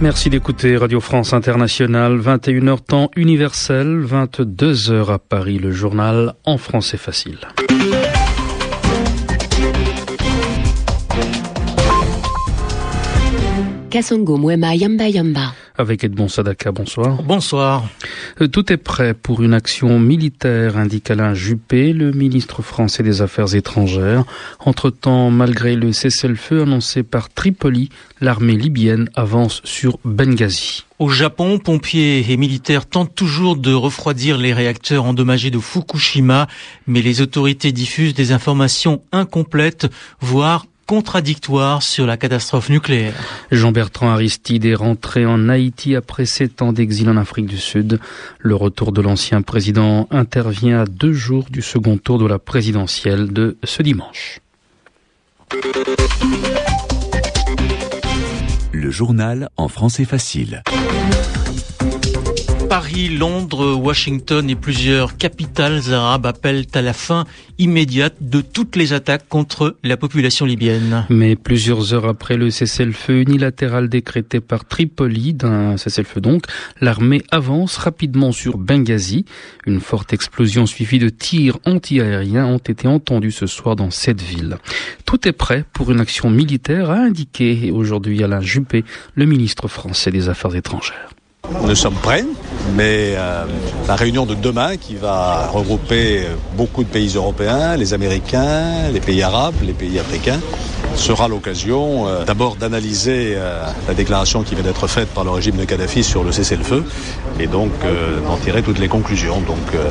Merci d'écouter Radio France Internationale, 21h temps universel, 22h à Paris, le journal en français facile. Kasongo Mwema Yamba Yamba. Avec Edmond Sadaka, bonsoir. Bonsoir. Euh, Tout est prêt pour une action militaire, indique Alain Juppé, le ministre français des Affaires étrangères. Entre-temps, malgré le cessez-le-feu annoncé par Tripoli, l'armée libyenne avance sur Benghazi. Au Japon, pompiers et militaires tentent toujours de refroidir les réacteurs endommagés de Fukushima, mais les autorités diffusent des informations incomplètes, voire contradictoires sur la catastrophe nucléaire. Jean-Bertrand Aristide est rentré en Haïti après sept ans d'exil en Afrique du Sud. Le retour de l'ancien président intervient à deux jours du second tour de la présidentielle de ce dimanche. Le journal en français facile. Paris, Londres, Washington et plusieurs capitales arabes appellent à la fin immédiate de toutes les attaques contre la population libyenne. Mais plusieurs heures après le cessez-le-feu unilatéral décrété par Tripoli, d'un cessez-le-feu donc, l'armée avance rapidement sur Benghazi. Une forte explosion suivie de tirs anti-aériens ont été entendus ce soir dans cette ville. Tout est prêt pour une action militaire, a indiqué aujourd'hui Alain Juppé, le ministre français des Affaires étrangères. Nous sommes prêts, mais euh, la réunion de demain qui va regrouper beaucoup de pays européens, les Américains, les pays arabes, les pays africains, sera l'occasion euh, d'abord d'analyser euh, la déclaration qui vient d'être faite par le régime de Kadhafi sur le cessez-le-feu et donc d'en tirer toutes les conclusions. Donc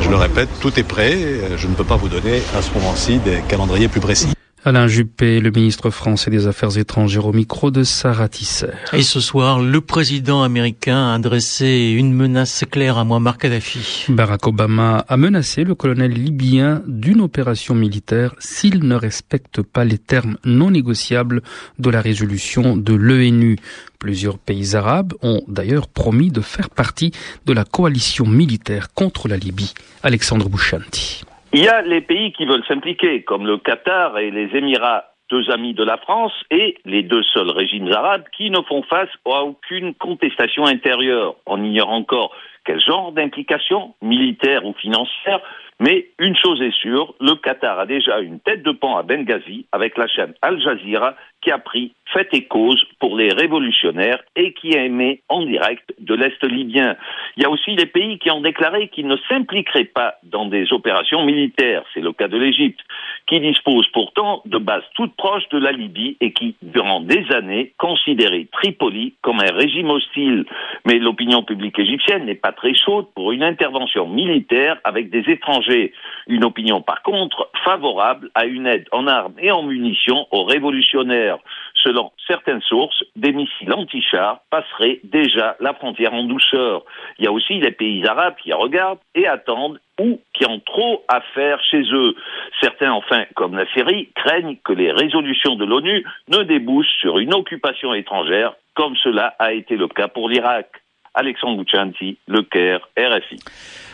je le répète, tout est prêt. Je ne peux pas vous donner à ce moment-ci des calendriers plus précis. Alain Juppé, le ministre français des Affaires étrangères au micro de Sarah Tisser. Et ce soir, le président américain a adressé une menace claire à Muammar Kadhafi. Barack Obama a menacé le colonel libyen d'une opération militaire s'il ne respecte pas les termes non négociables de la résolution de l'ENU. Plusieurs pays arabes ont d'ailleurs promis de faire partie de la coalition militaire contre la Libye. Alexandre Bouchanti. Il y a les pays qui veulent s'impliquer, comme le Qatar et les Émirats, deux amis de la France, et les deux seuls régimes arabes qui ne font face à aucune contestation intérieure. On ignore encore quel genre d'implication, militaire ou financière, mais une chose est sûre, le Qatar a déjà une tête de pont à Benghazi avec la chaîne Al Jazeera qui a pris fait et cause pour les révolutionnaires et qui a émis en direct de l'Est libyen. Il y a aussi les pays qui ont déclaré qu'ils ne s'impliqueraient pas dans des opérations militaires. C'est le cas de l'Égypte, qui dispose pourtant de bases toutes proches de la Libye et qui, durant des années, considérait Tripoli comme un régime hostile. Mais l'opinion publique égyptienne n'est pas très chaude pour une intervention militaire avec des étrangers. Une opinion, par contre, favorable à une aide en armes et en munitions aux révolutionnaires. Selon certaines sources, des missiles anti-chars passeraient déjà la frontière en douceur. Il y a aussi les pays arabes qui regardent et attendent ou qui ont trop à faire chez eux. Certains, enfin, comme la Syrie, craignent que les résolutions de l'ONU ne débouchent sur une occupation étrangère, comme cela a été le cas pour l'Irak. Alexandre Bouchanti, Le Caire, RFI.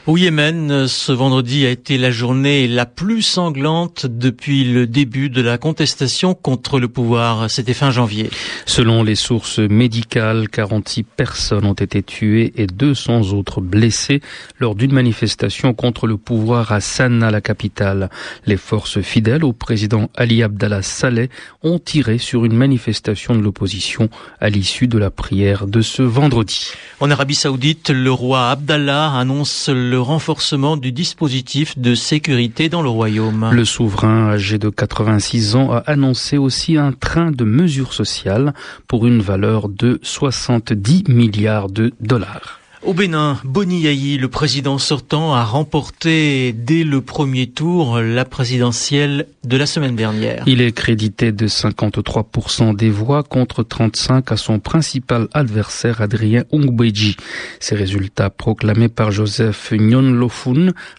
Au Yémen, ce vendredi a été la journée la plus sanglante depuis le début de la contestation contre le pouvoir. C'était fin janvier. Selon les sources médicales, 46 personnes ont été tuées et 200 autres blessées lors d'une manifestation contre le pouvoir à Sanaa, la capitale. Les forces fidèles au président Ali Abdallah Saleh ont tiré sur une manifestation de l'opposition à l'issue de la prière de ce vendredi. En Arabie Saoudite, le roi Abdallah annonce le renforcement du dispositif de sécurité dans le royaume. Le souverain âgé de 86 ans a annoncé aussi un train de mesures sociales pour une valeur de 70 milliards de dollars. Au Bénin, Boni Yayi, le président sortant, a remporté dès le premier tour la présidentielle de la semaine dernière. Il est crédité de 53% des voix contre 35 à son principal adversaire Adrien Ongbeji. Ces résultats proclamés par Joseph Nyon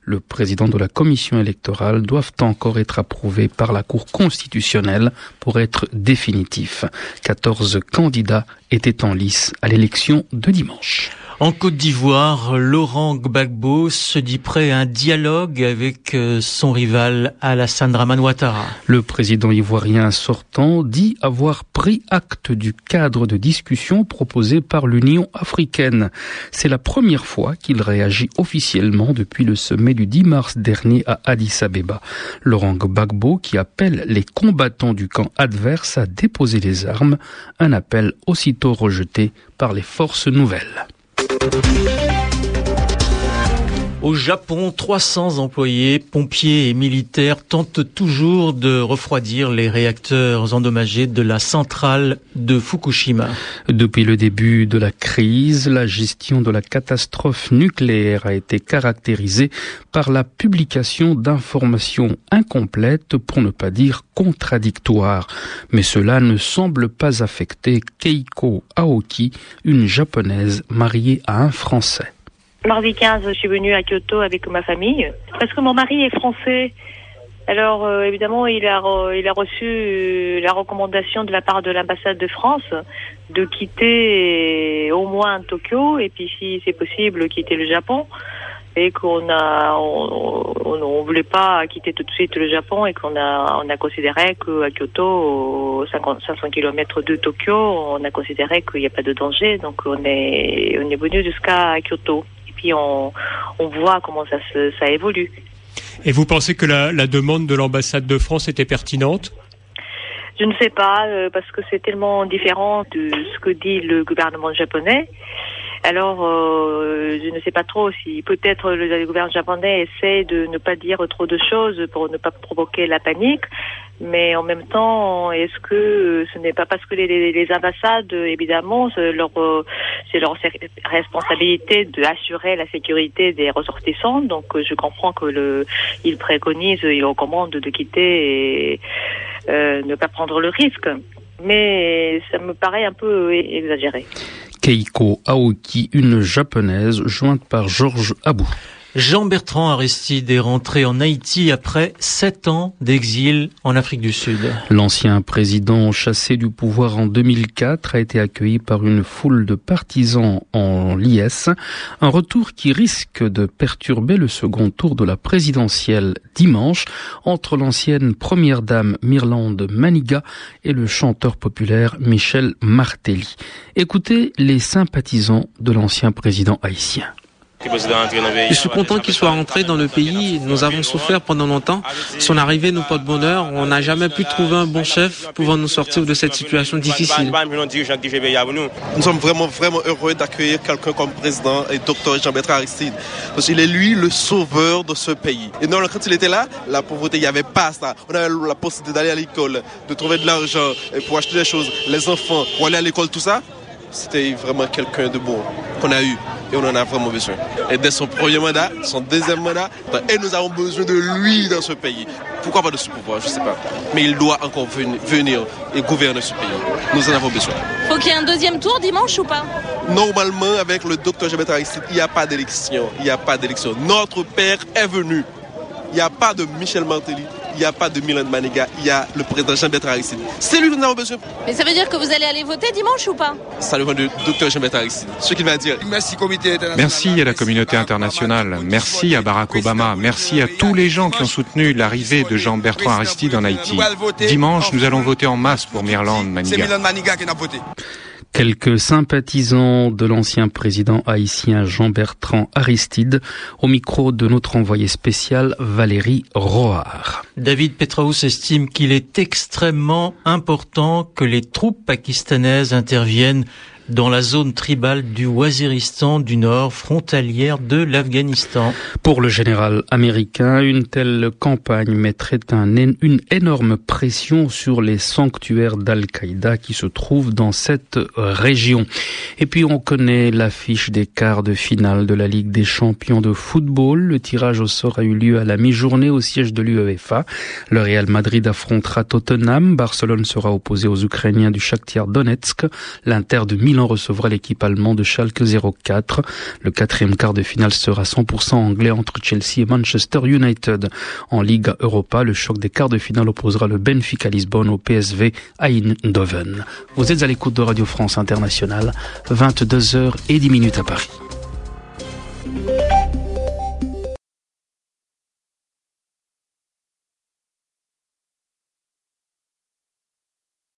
le président de la commission électorale, doivent encore être approuvés par la Cour constitutionnelle pour être définitifs. 14 candidats étaient en lice à l'élection de dimanche. En Côte d'Ivoire, Laurent Gbagbo se dit prêt à un dialogue avec euh, son rival Alassane Draman Ouattara. Le président ivoirien sortant dit avoir pris acte du cadre de discussion proposé par l'Union africaine. C'est la première fois qu'il réagit officiellement depuis le sommet du 10 mars dernier à Addis Abeba. Laurent Gbagbo qui appelle les combattants du camp adverse à déposer les armes, un appel aussitôt rejeté par les forces nouvelles. Música Au Japon, 300 employés, pompiers et militaires tentent toujours de refroidir les réacteurs endommagés de la centrale de Fukushima. Depuis le début de la crise, la gestion de la catastrophe nucléaire a été caractérisée par la publication d'informations incomplètes, pour ne pas dire contradictoires. Mais cela ne semble pas affecter Keiko Aoki, une japonaise mariée à un Français. Mardi 15, je suis venue à Kyoto avec ma famille. Parce que mon mari est français. Alors euh, évidemment, il a il a reçu euh, la recommandation de la part de l'ambassade de France de quitter au moins Tokyo. Et puis si c'est possible quitter le Japon. Et qu'on a on, on, voulait pas quitter tout de suite le Japon et qu'on a on a considéré qu'à Kyoto 50, 500 km de Tokyo on a considéré qu'il n'y a pas de danger. Donc on est on est venu jusqu'à Kyoto puis on, voit comment ça, ça évolue. Et vous pensez que la, la demande de l'ambassade de France était pertinente? Je ne sais pas, euh, parce que c'est tellement différent de ce que dit le gouvernement japonais. Alors, euh, je ne sais pas trop si peut-être le, gouvernement japonais essaie de ne pas dire trop de choses pour ne pas provoquer la panique, mais en même temps, est-ce que ce n'est pas parce que les, ambassades, évidemment, leur, c'est leur responsabilité d'assurer la sécurité des ressortissants. Donc, je comprends que le, ils préconisent, ils recommandent de quitter et euh, ne pas prendre le risque. Mais ça me paraît un peu exagéré. Keiko Aoki, une japonaise jointe par Georges Abou. Jean-Bertrand Aristide est rentré en Haïti après sept ans d'exil en Afrique du Sud. L'ancien président chassé du pouvoir en 2004 a été accueilli par une foule de partisans en liesse, un retour qui risque de perturber le second tour de la présidentielle dimanche entre l'ancienne première dame Mirlande Maniga et le chanteur populaire Michel Martelly. Écoutez les sympathisants de l'ancien président haïtien. Je suis content qu'il soit rentré dans le pays. Nous avons souffert pendant longtemps. Son arrivée nous porte bonheur. On n'a jamais pu trouver un bon chef pouvant nous sortir de cette situation difficile. Nous sommes vraiment, vraiment heureux d'accueillir quelqu'un comme président et docteur Jean-Bertrand Aristide. Parce qu'il est lui le sauveur de ce pays. Et non, quand il était là, la pauvreté, il n'y avait pas ça. On avait la possibilité d'aller à l'école, de trouver de l'argent pour acheter des choses, les enfants, pour aller à l'école, tout ça. C'était vraiment quelqu'un de bon qu'on a eu et on en a vraiment besoin. Et dès son premier mandat, son deuxième mandat, et nous avons besoin de lui dans ce pays. Pourquoi pas de ce pouvoir Je ne sais pas. Mais il doit encore venir et gouverner ce pays. Nous en avons besoin. Faut qu'il y ait un deuxième tour dimanche ou pas? Normalement, avec le docteur Jabet il n'y a pas d'élection. Il n'y a pas d'élection. Notre père est venu. Il n'y a pas de Michel Martelly il n'y a pas de Milan Maniga, il y a le président Jean-Bertrand Aristide. C'est lui que nous avons besoin. Mais ça veut dire que vous allez aller voter dimanche ou pas? Ça dépend du docteur Jean-Bertrand Aristide. Ce qu'il va dire. Merci, comité Merci à la communauté internationale. Merci à Barack Obama. Merci à tous les gens qui ont soutenu l'arrivée de Jean-Bertrand Aristide en Haïti. Dimanche, nous allons voter en masse pour Mirland Maniga. Quelques sympathisants de l'ancien président haïtien Jean-Bertrand Aristide au micro de notre envoyé spécial Valérie Roard. David Petraous estime qu'il est extrêmement important que les troupes pakistanaises interviennent dans la zone tribale du Waziristan du Nord, frontalière de l'Afghanistan. Pour le général américain, une telle campagne mettrait un, une énorme pression sur les sanctuaires d'Al-Qaïda qui se trouvent dans cette région. Et puis on connaît l'affiche des quarts de finale de la Ligue des champions de football. Le tirage au sort a eu lieu à la mi-journée au siège de l'UEFA. Le Real Madrid affrontera Tottenham. Barcelone sera opposé aux Ukrainiens du Shakhtar Donetsk. L'Inter de Milan recevra l'équipe allemande de Schalke 04. Le quatrième quart de finale sera 100% anglais entre Chelsea et Manchester United. En Ligue Europa, le choc des quarts de finale opposera le Benfica Lisbonne au PSV Eindhoven. Vous êtes à l'écoute de Radio France Internationale, 22h et 10 minutes à Paris.